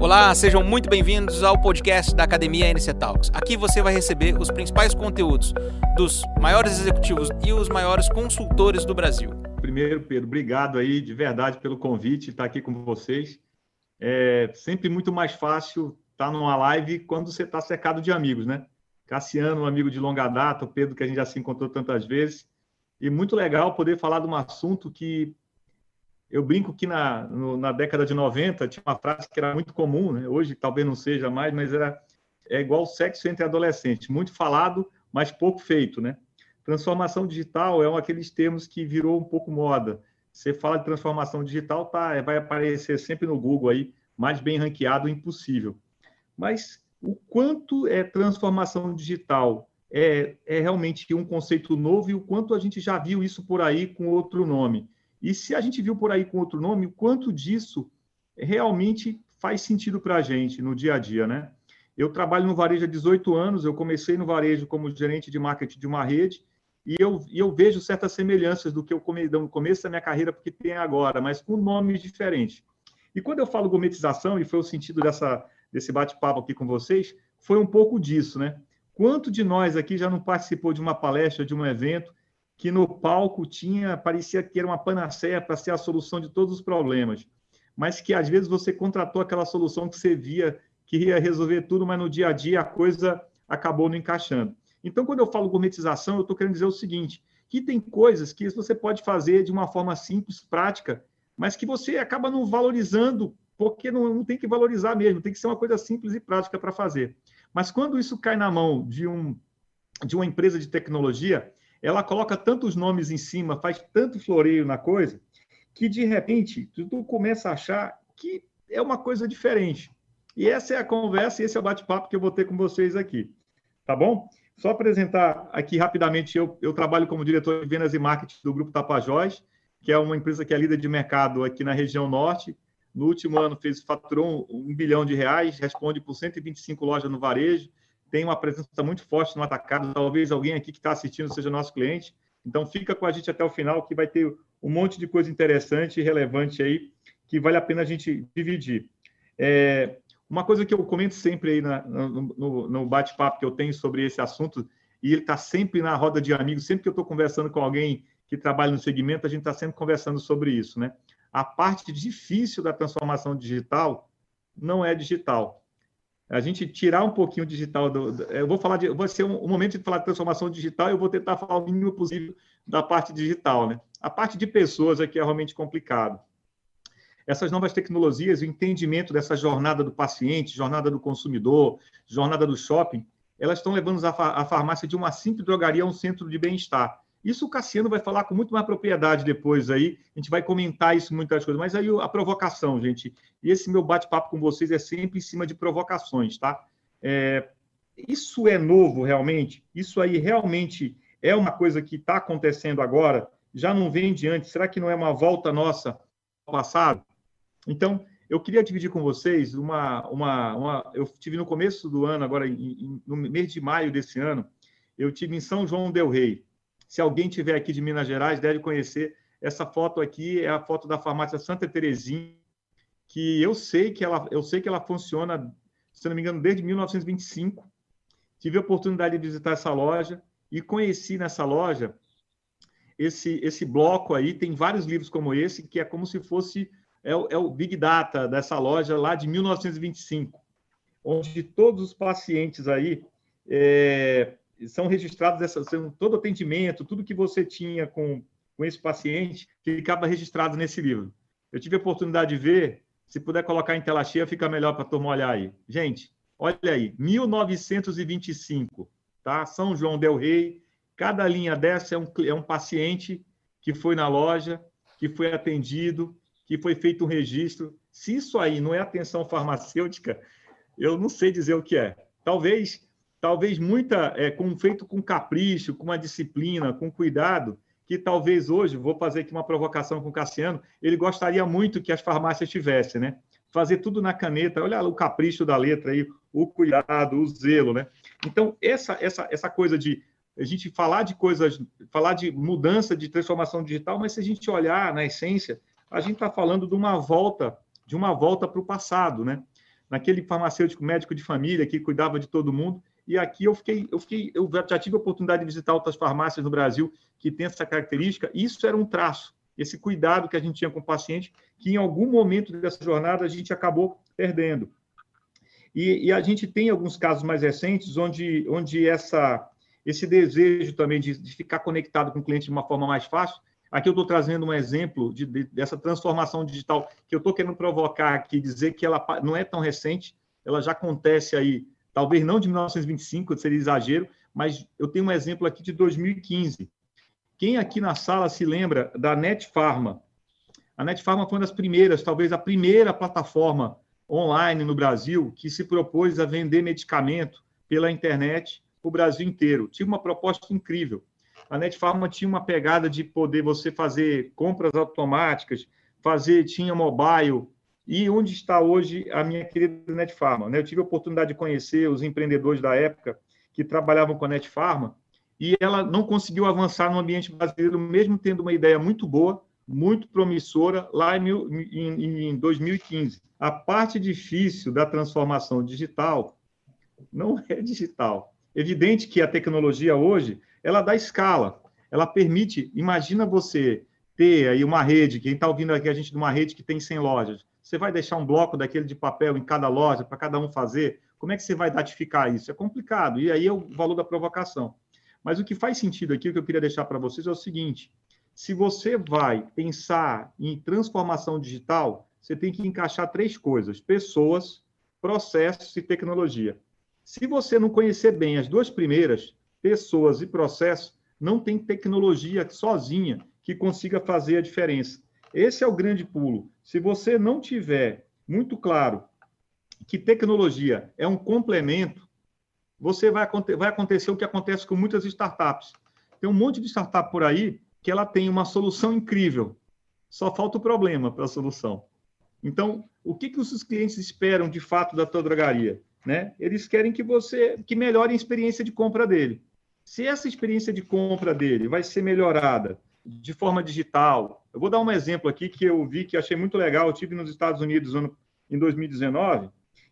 Olá, sejam muito bem-vindos ao podcast da Academia NC Talks. Aqui você vai receber os principais conteúdos dos maiores executivos e os maiores consultores do Brasil. Primeiro, Pedro, obrigado aí de verdade pelo convite, estar aqui com vocês. É sempre muito mais fácil estar numa live quando você está cercado de amigos, né? Cassiano, um amigo de longa data, o Pedro, que a gente já se encontrou tantas vezes. E muito legal poder falar de um assunto que eu brinco que na, no, na década de 90 tinha uma frase que era muito comum, né? hoje talvez não seja mais, mas era é igual sexo entre adolescentes, muito falado, mas pouco feito, né? Transformação digital é um aqueles termos que virou um pouco moda. Você fala de transformação digital, tá, vai aparecer sempre no Google aí, mais bem ranqueado impossível. Mas o quanto é transformação digital é, é realmente um conceito novo e o quanto a gente já viu isso por aí com outro nome. E se a gente viu por aí com outro nome, o quanto disso realmente faz sentido para a gente no dia a dia, né? Eu trabalho no varejo há 18 anos, eu comecei no varejo como gerente de marketing de uma rede, e eu, e eu vejo certas semelhanças do que eu comecei no começo da minha carreira, porque tem agora, mas com nomes diferentes. E quando eu falo gourmetização, e foi o sentido dessa, desse bate-papo aqui com vocês, foi um pouco disso, né? Quanto de nós aqui já não participou de uma palestra, de um evento, que no palco tinha, parecia que era uma panaceia para ser a solução de todos os problemas, mas que às vezes você contratou aquela solução que você via que ia resolver tudo, mas no dia a dia a coisa acabou não encaixando. Então, quando eu falo gourmetização, eu estou querendo dizer o seguinte, que tem coisas que você pode fazer de uma forma simples, prática, mas que você acaba não valorizando, porque não, não tem que valorizar mesmo, tem que ser uma coisa simples e prática para fazer. Mas quando isso cai na mão de, um, de uma empresa de tecnologia, ela coloca tantos nomes em cima, faz tanto floreio na coisa, que de repente tu começa a achar que é uma coisa diferente. E essa é a conversa, esse é o bate-papo que eu vou ter com vocês aqui. Tá bom? Só apresentar aqui rapidamente, eu, eu trabalho como diretor de vendas e marketing do Grupo Tapajós, que é uma empresa que é líder de mercado aqui na região norte. No último ano fez faturou um, um bilhão de reais, responde por 125 lojas no varejo, tem uma presença muito forte no atacado. Talvez alguém aqui que está assistindo seja nosso cliente. Então, fica com a gente até o final, que vai ter um monte de coisa interessante e relevante aí, que vale a pena a gente dividir. É, uma coisa que eu comento sempre aí na, no, no, bate-papo que eu tenho sobre esse assunto, e ele está sempre na roda de amigos, sempre que eu estou conversando com alguém que trabalha no segmento, a gente está sempre conversando sobre isso, né? A parte difícil da transformação digital não é digital, a gente tirar um pouquinho o digital do, eu vou falar de, vai ser um, um, momento de falar de transformação digital eu vou tentar falar o mínimo possível da parte digital, né? A parte de pessoas aqui é realmente complicado. Essas novas tecnologias, o entendimento dessa jornada do paciente, jornada do consumidor, jornada do shopping, elas estão levando a farmácia de uma simples drogaria a um centro de bem-estar. Isso o Cassiano vai falar com muito mais propriedade depois aí. A gente vai comentar isso muitas coisas. Mas aí a provocação, gente. E esse meu bate-papo com vocês é sempre em cima de provocações, tá? É, isso é novo realmente? Isso aí realmente é uma coisa que está acontecendo agora? Já não vem de antes? Será que não é uma volta nossa ao passado? Então, eu queria dividir com vocês uma, uma, uma eu tive no começo do ano, agora em, no mês de maio desse ano, eu tive em São João del Rei. Se alguém tiver aqui de Minas Gerais, deve conhecer. Essa foto aqui é a foto da farmácia Santa Terezinha, que eu sei que ela, eu sei que ela funciona, se não me engano, desde 1925. Tive a oportunidade de visitar essa loja e conheci nessa loja esse, esse bloco aí. Tem vários livros como esse, que é como se fosse é o, é o Big Data dessa loja lá de 1925, onde todos os pacientes aí é, são registrados essa, todo atendimento, tudo que você tinha com, com esse paciente, ficava registrado nesse livro. Eu tive a oportunidade de ver, se puder colocar em tela cheia, fica melhor para a turma olhar aí. Gente, olha aí, 1925, tá? São João del Rei, cada linha dessa é um, é um paciente que foi na loja, que foi atendido, que foi feito um registro. Se isso aí não é atenção farmacêutica, eu não sei dizer o que é. Talvez talvez muita é, com, feito com capricho, com uma disciplina, com cuidado, que talvez hoje, vou fazer aqui uma provocação com o Cassiano, ele gostaria muito que as farmácias tivessem, né? Fazer tudo na caneta, olha o capricho da letra aí, o cuidado, o zelo, né? Então, essa, essa, essa coisa de a gente falar de coisas, falar de mudança, de transformação digital, mas se a gente olhar na essência, a gente está falando de uma volta, de uma volta para o passado, né? naquele farmacêutico médico de família que cuidava de todo mundo. E aqui eu fiquei, eu fiquei, eu já tive a oportunidade de visitar outras farmácias no Brasil que têm essa característica. Isso era um traço, esse cuidado que a gente tinha com o paciente, que em algum momento dessa jornada a gente acabou perdendo. E, e a gente tem alguns casos mais recentes onde, onde essa, esse desejo também de, de ficar conectado com o cliente de uma forma mais fácil Aqui eu estou trazendo um exemplo de, de, dessa transformação digital que eu estou querendo provocar aqui, dizer que ela não é tão recente, ela já acontece aí, talvez não de 1925, seria exagero, mas eu tenho um exemplo aqui de 2015. Quem aqui na sala se lembra da Netfarma? A Netfarma foi uma das primeiras, talvez a primeira plataforma online no Brasil que se propôs a vender medicamento pela internet para o Brasil inteiro. Tinha uma proposta incrível a Netfarma tinha uma pegada de poder você fazer compras automáticas, fazer, tinha mobile. E onde está hoje a minha querida Netfarma? Né? Eu tive a oportunidade de conhecer os empreendedores da época que trabalhavam com a Netfarma e ela não conseguiu avançar no ambiente brasileiro, mesmo tendo uma ideia muito boa, muito promissora, lá em, em, em 2015. A parte difícil da transformação digital não é digital. Evidente que a tecnologia hoje ela dá escala, ela permite, imagina você ter aí uma rede, quem está ouvindo aqui a gente de uma rede que tem 100 lojas, você vai deixar um bloco daquele de papel em cada loja para cada um fazer? Como é que você vai datificar isso? É complicado, e aí é o valor da provocação. Mas o que faz sentido aqui, o que eu queria deixar para vocês é o seguinte: se você vai pensar em transformação digital, você tem que encaixar três coisas: pessoas, processos e tecnologia. Se você não conhecer bem as duas primeiras, pessoas e processos, não tem tecnologia sozinha que consiga fazer a diferença. Esse é o grande pulo. Se você não tiver muito claro que tecnologia é um complemento, você vai, vai acontecer o que acontece com muitas startups. Tem um monte de startup por aí que ela tem uma solução incrível, só falta o problema para a solução. Então, o que, que os clientes esperam de fato da tua drogaria? Né? Eles querem que você que melhore a experiência de compra dele. Se essa experiência de compra dele vai ser melhorada de forma digital, eu vou dar um exemplo aqui que eu vi que achei muito legal. Eu tive nos Estados Unidos em 2019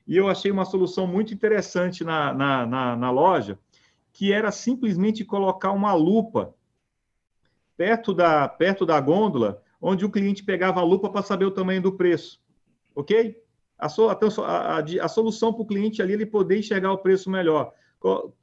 e eu achei uma solução muito interessante na, na, na, na loja, que era simplesmente colocar uma lupa perto da, perto da gôndola, onde o cliente pegava a lupa para saber o tamanho do preço. Ok? A, a, a, a solução para o cliente ali ele poder enxergar o preço melhor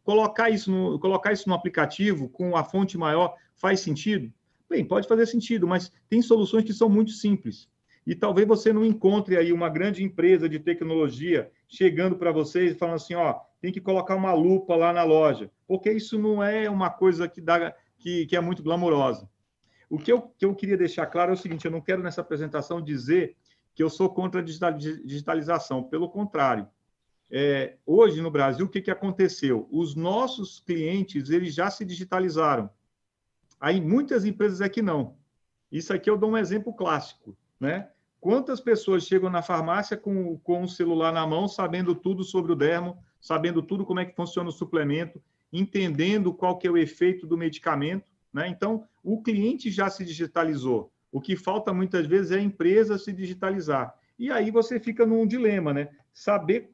colocar isso no, colocar isso no aplicativo com a fonte maior faz sentido? Bem, pode fazer sentido, mas tem soluções que são muito simples. E talvez você não encontre aí uma grande empresa de tecnologia chegando para vocês e falando assim, ó, tem que colocar uma lupa lá na loja, porque isso não é uma coisa que dá que, que é muito glamourosa. O que eu, que eu queria deixar claro é o seguinte: eu não quero nessa apresentação dizer que eu sou contra a digitalização, pelo contrário é, hoje no Brasil, o que, que aconteceu? Os nossos clientes eles já se digitalizaram. Aí muitas empresas aqui não. Isso aqui eu dou um exemplo clássico, né? Quantas pessoas chegam na farmácia com, com o celular na mão, sabendo tudo sobre o dermo, sabendo tudo como é que funciona o suplemento, entendendo qual que é o efeito do medicamento, né? Então, o cliente já se digitalizou. O que falta muitas vezes é a empresa se digitalizar. E aí você fica num dilema, né? Saber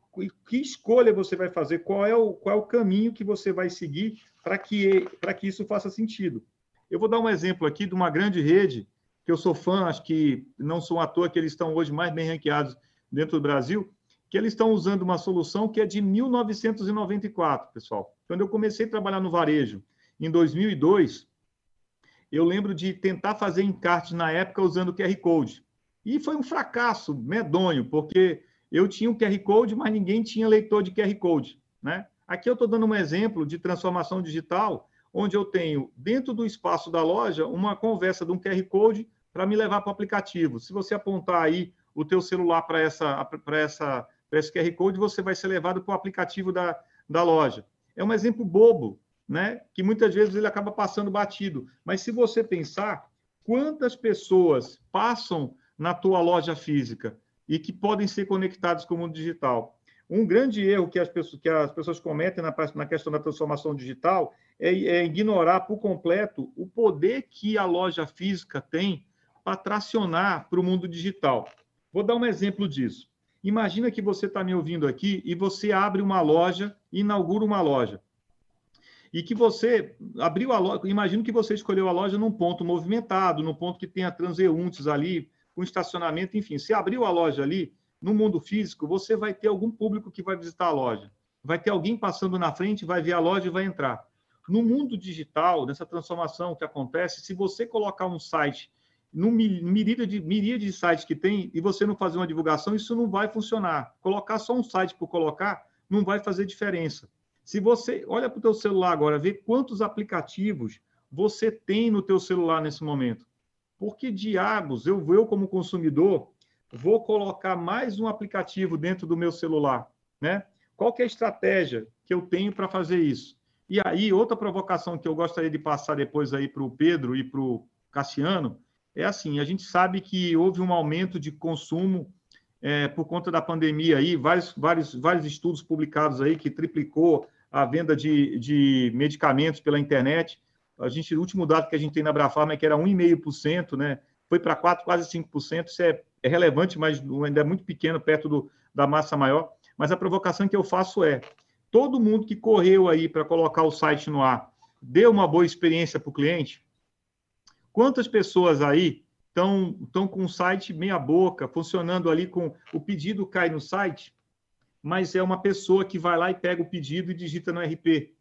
que escolha você vai fazer, qual é o, qual é o caminho que você vai seguir para que, que isso faça sentido. Eu vou dar um exemplo aqui de uma grande rede, que eu sou fã, acho que não sou à toa que eles estão hoje mais bem ranqueados dentro do Brasil, que eles estão usando uma solução que é de 1994, pessoal. Quando eu comecei a trabalhar no varejo, em 2002, eu lembro de tentar fazer encarte na época usando QR Code. E foi um fracasso medonho, porque eu tinha o QR Code, mas ninguém tinha leitor de QR Code. Né? Aqui eu estou dando um exemplo de transformação digital, onde eu tenho, dentro do espaço da loja, uma conversa de um QR Code para me levar para o aplicativo. Se você apontar aí o teu celular para essa, essa, esse QR Code, você vai ser levado para o aplicativo da, da loja. É um exemplo bobo, né? que muitas vezes ele acaba passando batido. Mas se você pensar, quantas pessoas passam na tua loja física e que podem ser conectados com o mundo digital. Um grande erro que as pessoas, que as pessoas cometem na, na questão da transformação digital é, é ignorar por completo o poder que a loja física tem para tracionar para o mundo digital. Vou dar um exemplo disso. Imagina que você está me ouvindo aqui e você abre uma loja, inaugura uma loja. E que você abriu a loja, imagino que você escolheu a loja num ponto movimentado, num ponto que tenha transeuntes ali, com estacionamento, enfim. Se abriu a loja ali, no mundo físico, você vai ter algum público que vai visitar a loja. Vai ter alguém passando na frente, vai ver a loja e vai entrar. No mundo digital, nessa transformação que acontece, se você colocar um site no miríade de, miríade de sites que tem e você não fazer uma divulgação, isso não vai funcionar. Colocar só um site por colocar não vai fazer diferença. Se você olha para o teu celular agora, vê quantos aplicativos você tem no teu celular nesse momento. Porque diabos, eu, eu como consumidor, vou colocar mais um aplicativo dentro do meu celular, né? Qual que é a estratégia que eu tenho para fazer isso? E aí, outra provocação que eu gostaria de passar depois aí para o Pedro e para o Cassiano, é assim, a gente sabe que houve um aumento de consumo é, por conta da pandemia aí, vários, vários, vários estudos publicados aí que triplicou a venda de, de medicamentos pela internet. A gente, o último dado que a gente tem na Brafarma é que era 1,5%, né? Foi para 4, quase 5%. Isso é, é relevante, mas ainda é muito pequeno perto do, da massa maior. Mas a provocação que eu faço é: todo mundo que correu aí para colocar o site no ar deu uma boa experiência para o cliente? Quantas pessoas aí estão, com o site meia boca, funcionando ali com o pedido cai no site, mas é uma pessoa que vai lá e pega o pedido e digita no RP.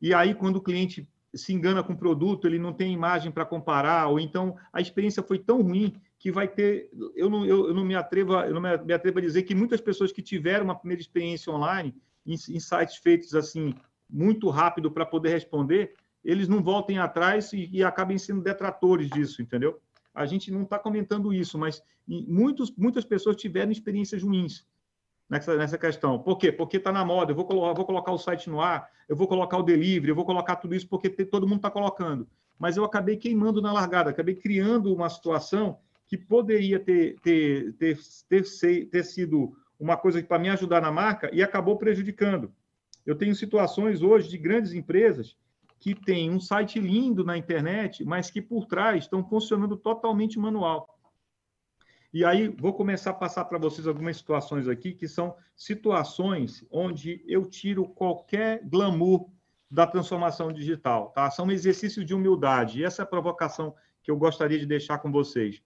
E aí, quando o cliente se engana com o produto, ele não tem imagem para comparar, ou então a experiência foi tão ruim que vai ter. Eu não, eu, eu não me atrevo, eu não me atrevo a dizer que muitas pessoas que tiveram uma primeira experiência online, sites feitos assim, muito rápido para poder responder, eles não voltem atrás e, e acabem sendo detratores disso, entendeu? A gente não está comentando isso, mas muitos, muitas pessoas tiveram experiências ruins nessa, nessa questão. Por quê? Porque está na moda, eu vou, colocar, vou colocar o site no ar, eu vou colocar o delivery, eu vou colocar tudo isso porque todo mundo está colocando. Mas eu acabei queimando na largada, acabei criando uma situação que poderia ter, ter, ter, ter, ter sido uma coisa para me ajudar na marca e acabou prejudicando. Eu tenho situações hoje de grandes empresas que tem um site lindo na internet, mas que por trás estão funcionando totalmente manual. E aí vou começar a passar para vocês algumas situações aqui que são situações onde eu tiro qualquer glamour da transformação digital, tá? São um exercício de humildade. E essa é a provocação que eu gostaria de deixar com vocês.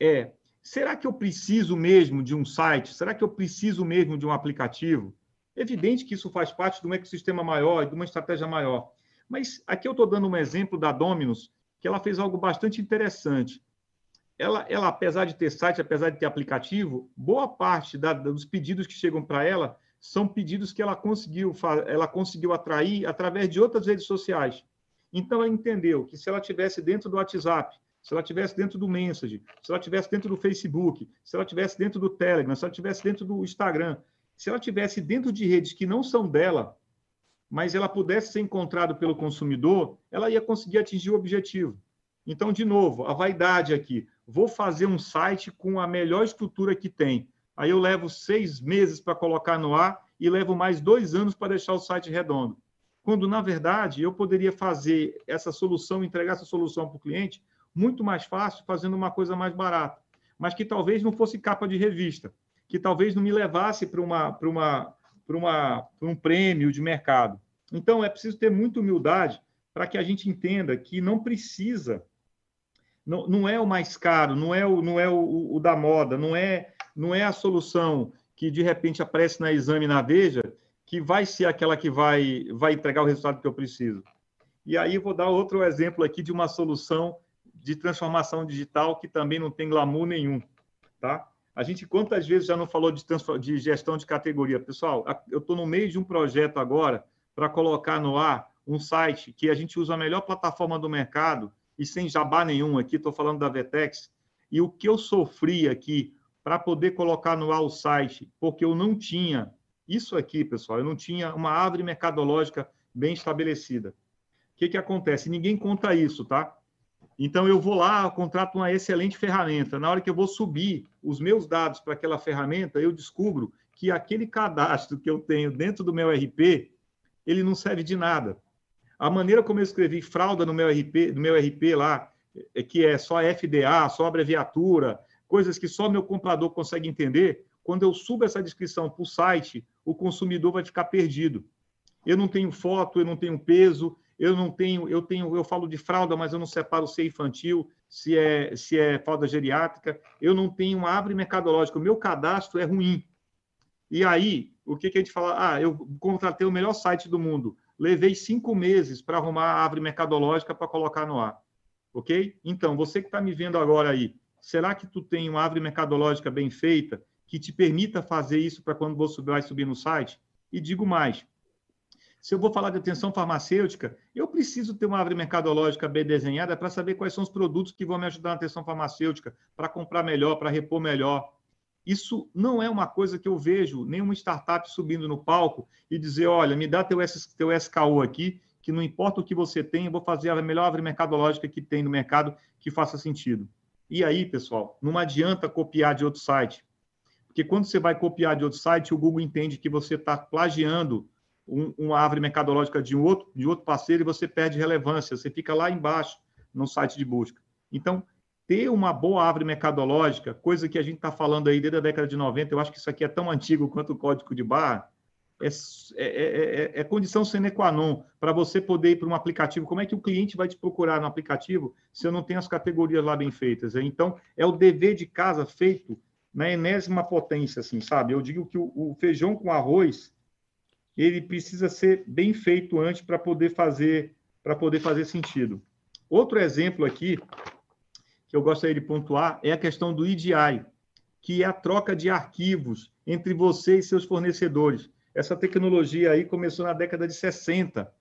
É, será que eu preciso mesmo de um site? Será que eu preciso mesmo de um aplicativo? Evidente que isso faz parte de um ecossistema maior, de uma estratégia maior. Mas aqui eu estou dando um exemplo da Dominus, que ela fez algo bastante interessante. Ela, ela, apesar de ter site, apesar de ter aplicativo, boa parte da, dos pedidos que chegam para ela são pedidos que ela conseguiu, ela conseguiu atrair através de outras redes sociais. Então, ela entendeu que se ela tivesse dentro do WhatsApp, se ela tivesse dentro do Message, se ela tivesse dentro do Facebook, se ela tivesse dentro do Telegram, se ela tivesse dentro do Instagram, se ela tivesse dentro de redes que não são dela, mas ela pudesse ser encontrada pelo consumidor, ela ia conseguir atingir o objetivo. Então, de novo, a vaidade aqui. Vou fazer um site com a melhor estrutura que tem. Aí eu levo seis meses para colocar no ar e levo mais dois anos para deixar o site redondo. Quando, na verdade, eu poderia fazer essa solução, entregar essa solução para o cliente muito mais fácil, fazendo uma coisa mais barata, mas que talvez não fosse capa de revista, que talvez não me levasse para uma, para uma, para um prêmio de mercado. Então, é preciso ter muita humildade para que a gente entenda que não precisa, não, não é o mais caro, não é, o, não é o, o da moda, não é, não é a solução que de repente aparece na exame na Veja que vai ser aquela que vai, vai entregar o resultado que eu preciso. E aí vou dar outro exemplo aqui de uma solução de transformação digital que também não tem glamour nenhum, tá? A gente quantas vezes já não falou de, de gestão de categoria? Pessoal, eu estou no meio de um projeto agora para colocar no ar um site que a gente usa a melhor plataforma do mercado e sem jabá nenhum aqui, estou falando da Vetex. E o que eu sofri aqui para poder colocar no ar o site, porque eu não tinha isso aqui, pessoal, eu não tinha uma árvore mercadológica bem estabelecida. O que, que acontece? Ninguém conta isso, tá? Então, eu vou lá, contrato uma excelente ferramenta. Na hora que eu vou subir os meus dados para aquela ferramenta, eu descubro que aquele cadastro que eu tenho dentro do meu RP, ele não serve de nada. A maneira como eu escrevi fralda no meu RP, no meu RP lá, é que é só FDA, só abreviatura, coisas que só meu comprador consegue entender, quando eu subo essa descrição para o site, o consumidor vai ficar perdido. Eu não tenho foto, eu não tenho peso, eu não tenho, eu tenho, eu falo de fralda, mas eu não separo se é infantil, se é, se é fralda geriátrica, eu não tenho uma árvore mercadológica, o meu cadastro é ruim. E aí, o que, que a gente fala? Ah, eu contratei o melhor site do mundo, levei cinco meses para arrumar a árvore mercadológica para colocar no ar. Ok? Então, você que está me vendo agora aí, será que tu tem uma árvore mercadológica bem feita que te permita fazer isso para quando você vai subir no site? E digo mais, se eu vou falar de atenção farmacêutica, eu preciso ter uma árvore mercadológica bem desenhada para saber quais são os produtos que vão me ajudar na atenção farmacêutica, para comprar melhor, para repor melhor. Isso não é uma coisa que eu vejo nenhuma startup subindo no palco e dizer, olha, me dá teu, teu SKU aqui, que não importa o que você tem, eu vou fazer a melhor árvore mercadológica que tem no mercado que faça sentido. E aí, pessoal, não adianta copiar de outro site. Porque quando você vai copiar de outro site, o Google entende que você está plagiando um, uma árvore mercadológica de um outro, de outro parceiro e você perde relevância, você fica lá embaixo no site de busca. Então, ter uma boa árvore mercadológica, coisa que a gente está falando aí desde a década de 90, eu acho que isso aqui é tão antigo quanto o código de barra, é, é, é, é condição sine qua non para você poder ir para um aplicativo. Como é que o cliente vai te procurar no aplicativo se eu não tenho as categorias lá bem feitas? Então, é o dever de casa feito na enésima potência, assim, sabe? Eu digo que o, o feijão com arroz ele precisa ser bem feito antes para poder fazer para poder fazer sentido. Outro exemplo aqui que eu gostaria de pontuar é a questão do EDI, que é a troca de arquivos entre você e seus fornecedores. Essa tecnologia aí começou na década de 60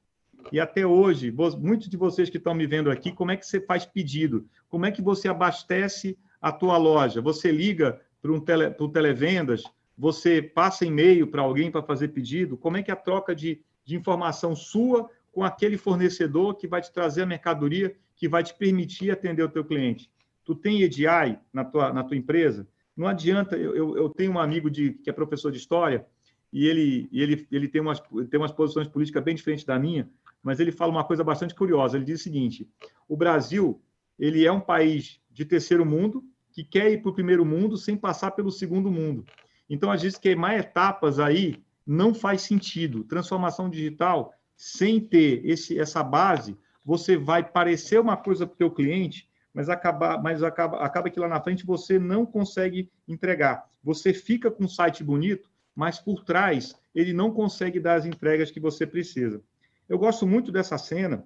e até hoje, muitos de vocês que estão me vendo aqui, como é que você faz pedido? Como é que você abastece a tua loja? Você liga para um tele, um televendas, você passa e-mail para alguém para fazer pedido? Como é que é a troca de, de informação sua com aquele fornecedor que vai te trazer a mercadoria que vai te permitir atender o teu cliente? Tu tem EDI na tua, na tua empresa? Não adianta, eu, eu tenho um amigo de, que é professor de história e ele, ele, ele tem, umas, tem umas posições políticas bem diferentes da minha, mas ele fala uma coisa bastante curiosa. Ele diz o seguinte: o Brasil ele é um país de terceiro mundo que quer ir para o primeiro mundo sem passar pelo segundo mundo. Então, a gente queimar etapas aí não faz sentido. Transformação digital, sem ter esse, essa base, você vai parecer uma coisa para o teu cliente, mas, acaba, mas acaba, acaba que lá na frente você não consegue entregar. Você fica com um site bonito, mas por trás ele não consegue dar as entregas que você precisa. Eu gosto muito dessa cena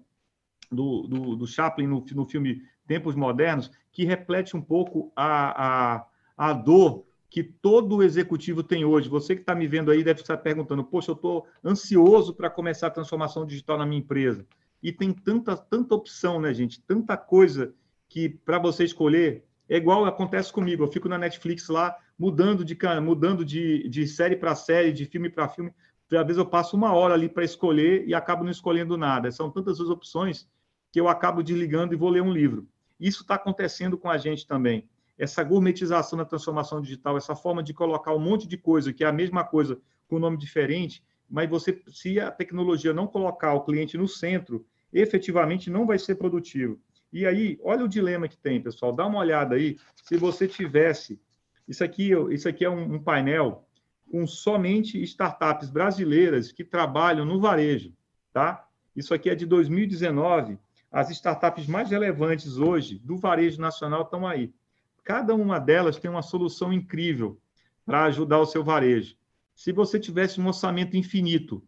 do, do, do Chaplin no, no filme Tempos Modernos, que reflete um pouco a, a, a dor que todo executivo tem hoje. Você que está me vendo aí deve estar perguntando: poxa, eu estou ansioso para começar a transformação digital na minha empresa. E tem tanta, tanta opção, né, gente? Tanta coisa que para você escolher é igual acontece comigo. Eu fico na Netflix lá mudando de mudando de, de série para série, de filme para filme. Às vezes eu passo uma hora ali para escolher e acabo não escolhendo nada. São tantas as opções que eu acabo desligando e vou ler um livro. Isso está acontecendo com a gente também essa gourmetização da transformação digital, essa forma de colocar um monte de coisa que é a mesma coisa com nome diferente, mas você, se a tecnologia não colocar o cliente no centro, efetivamente não vai ser produtivo. E aí, olha o dilema que tem, pessoal. Dá uma olhada aí. Se você tivesse, isso aqui, isso aqui é um, um painel com somente startups brasileiras que trabalham no varejo, tá? Isso aqui é de 2019. As startups mais relevantes hoje do varejo nacional estão aí. Cada uma delas tem uma solução incrível para ajudar o seu varejo. Se você tivesse um orçamento infinito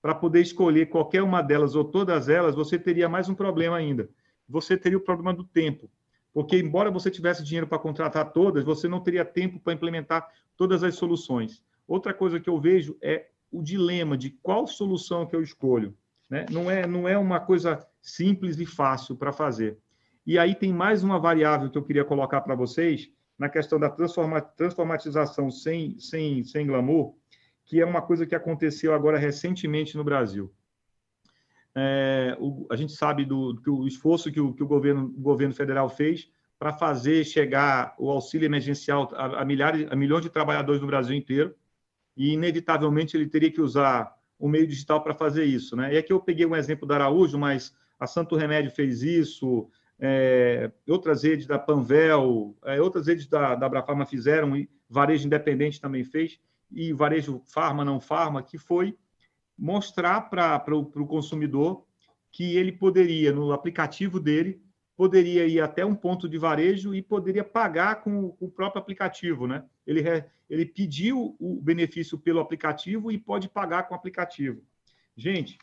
para poder escolher qualquer uma delas ou todas elas, você teria mais um problema ainda. Você teria o problema do tempo. Porque, embora você tivesse dinheiro para contratar todas, você não teria tempo para implementar todas as soluções. Outra coisa que eu vejo é o dilema de qual solução que eu escolho. Né? Não, é, não é uma coisa simples e fácil para fazer. E aí tem mais uma variável que eu queria colocar para vocês, na questão da transforma, transformatização sem, sem, sem glamour, que é uma coisa que aconteceu agora recentemente no Brasil. É, o, a gente sabe do, do esforço que o, que o, governo, o governo federal fez para fazer chegar o auxílio emergencial a, a, milhares, a milhões de trabalhadores no Brasil inteiro, e inevitavelmente ele teria que usar o meio digital para fazer isso. Né? E aqui eu peguei um exemplo da Araújo, mas a Santo Remédio fez isso, é, outras redes da Panvel, é, outras redes da, da Abrafarma fizeram, e varejo independente também fez, e varejo farma, não farma, que foi mostrar para o consumidor que ele poderia, no aplicativo dele, poderia ir até um ponto de varejo e poderia pagar com, com o próprio aplicativo, né? Ele, ele pediu o benefício pelo aplicativo e pode pagar com o aplicativo. Gente,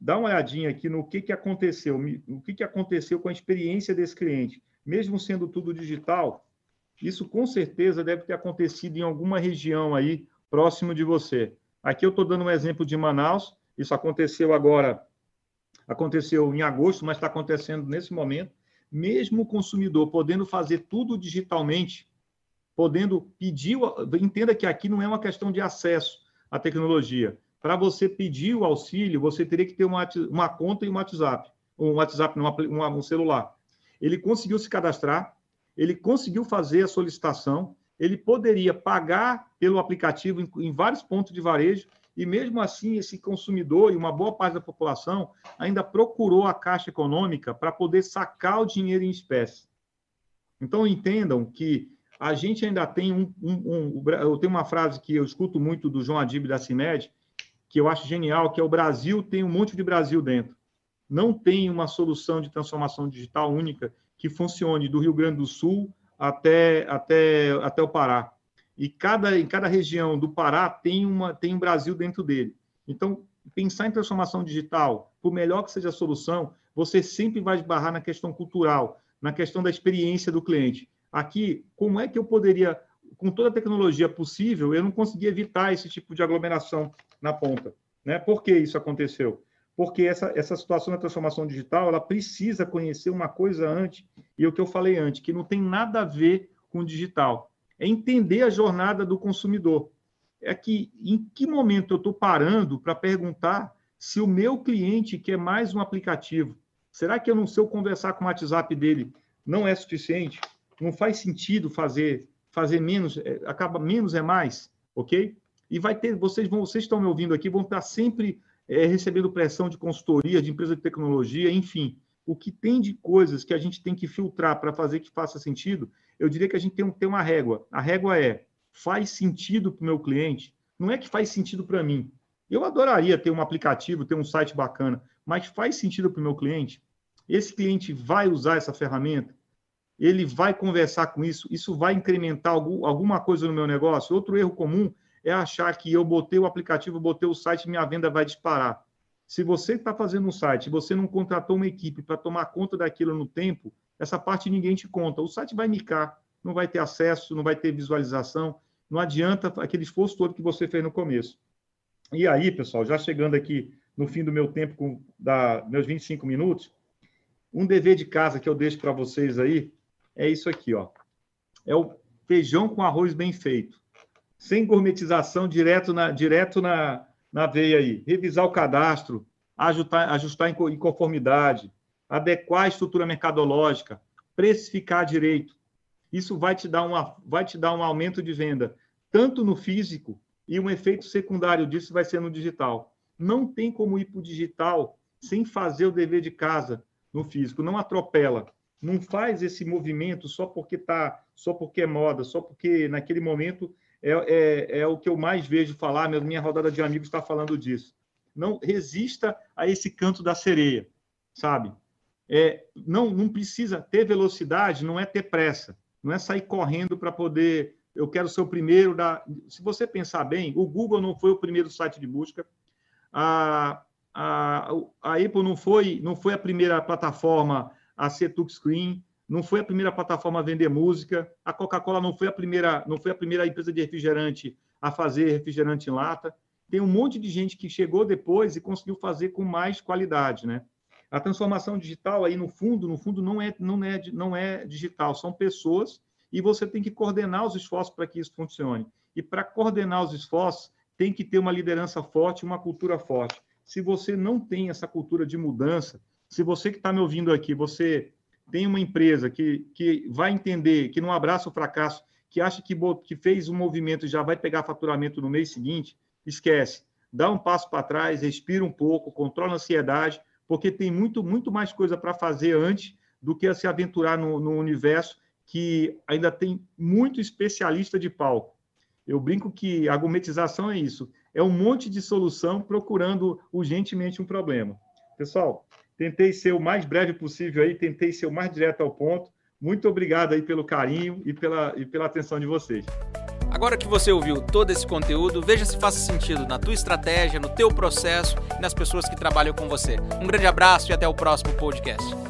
dá uma olhadinha aqui no que, que aconteceu, o que, que aconteceu com a experiência desse cliente. Mesmo sendo tudo digital, isso com certeza deve ter acontecido em alguma região aí próximo de você. Aqui eu estou dando um exemplo de Manaus, isso aconteceu agora, aconteceu em agosto, mas está acontecendo nesse momento mesmo o consumidor podendo fazer tudo digitalmente, podendo pedir, entenda que aqui não é uma questão de acesso à tecnologia. Para você pedir o auxílio, você teria que ter uma, uma conta e um WhatsApp, um WhatsApp, um, um celular. Ele conseguiu se cadastrar, ele conseguiu fazer a solicitação, ele poderia pagar pelo aplicativo em, em vários pontos de varejo e mesmo assim, esse consumidor e uma boa parte da população ainda procurou a Caixa Econômica para poder sacar o dinheiro em espécie. Então, entendam que a gente ainda tem um, um, um, Eu tenho uma frase que eu escuto muito do João Adib da CIMED, que eu acho genial, que é o Brasil tem um monte de Brasil dentro. Não tem uma solução de transformação digital única que funcione do Rio Grande do Sul até, até, até o Pará e cada, em cada região do Pará tem, uma, tem um Brasil dentro dele. Então, pensar em transformação digital, por melhor que seja a solução, você sempre vai esbarrar na questão cultural, na questão da experiência do cliente. Aqui, como é que eu poderia, com toda a tecnologia possível, eu não consegui evitar esse tipo de aglomeração na ponta? Né? Por que isso aconteceu? Porque essa, essa situação da transformação digital, ela precisa conhecer uma coisa antes, e o que eu falei antes, que não tem nada a ver com o digital é entender a jornada do consumidor. É que em que momento eu estou parando para perguntar se o meu cliente quer mais um aplicativo? Será que eu não sei conversar com o WhatsApp dele não é suficiente? Não faz sentido fazer fazer menos, é, acaba menos é mais, ok? E vai ter, vocês vão, vocês estão me ouvindo aqui, vão estar sempre é, recebendo pressão de consultoria, de empresa de tecnologia, enfim. O que tem de coisas que a gente tem que filtrar para fazer que faça sentido eu diria que a gente tem, um, tem uma régua. A régua é: faz sentido para o meu cliente? Não é que faz sentido para mim. Eu adoraria ter um aplicativo, ter um site bacana, mas faz sentido para o meu cliente? Esse cliente vai usar essa ferramenta? Ele vai conversar com isso? Isso vai incrementar algum, alguma coisa no meu negócio? Outro erro comum é achar que eu botei o aplicativo, botei o site, minha venda vai disparar. Se você está fazendo um site, você não contratou uma equipe para tomar conta daquilo no tempo, essa parte ninguém te conta. O site vai micar, não vai ter acesso, não vai ter visualização, não adianta aquele esforço todo que você fez no começo. E aí, pessoal, já chegando aqui no fim do meu tempo, com da, meus 25 minutos, um dever de casa que eu deixo para vocês aí é isso aqui, ó. É o feijão com arroz bem feito. Sem gourmetização, direto na, direto na, na veia aí. Revisar o cadastro, ajustar, ajustar em conformidade, adequar a estrutura mercadológica, precificar direito. Isso vai te dar, uma, vai te dar um aumento de venda, tanto no físico, e um efeito secundário disso vai ser no digital. Não tem como ir para o digital sem fazer o dever de casa no físico. Não atropela. Não faz esse movimento só porque tá, só porque é moda, só porque naquele momento é, é, é o que eu mais vejo falar. Minha rodada de amigos está falando disso. Não resista a esse canto da sereia, sabe? é, não, não precisa ter velocidade, não é ter pressa, não é sair correndo para poder. Eu quero ser o primeiro da. Se você pensar bem, o Google não foi o primeiro site de busca, a, a, a Apple não foi, não foi a primeira plataforma a ser touchscreen, não foi a primeira plataforma a vender música, a Coca-Cola não foi a primeira, não foi a primeira empresa de refrigerante a fazer refrigerante em lata. Tem um monte de gente que chegou depois e conseguiu fazer com mais qualidade, né? A transformação digital aí no fundo, no fundo não é não é não é digital, são pessoas e você tem que coordenar os esforços para que isso funcione. E para coordenar os esforços, tem que ter uma liderança forte, uma cultura forte. Se você não tem essa cultura de mudança, se você que está me ouvindo aqui, você tem uma empresa que, que vai entender, que não abraça o fracasso, que acha que, que fez um movimento e já vai pegar faturamento no mês seguinte, esquece. Dá um passo para trás, respira um pouco, controla a ansiedade, porque tem muito, muito mais coisa para fazer antes do que se aventurar no, no, universo que ainda tem muito especialista de palco. Eu brinco que a argumentização é isso, é um monte de solução procurando urgentemente um problema. Pessoal, tentei ser o mais breve possível aí, tentei ser o mais direto ao ponto. Muito obrigado aí pelo carinho e pela, e pela atenção de vocês. Agora que você ouviu todo esse conteúdo, veja se faz sentido na tua estratégia, no teu processo e nas pessoas que trabalham com você. Um grande abraço e até o próximo podcast.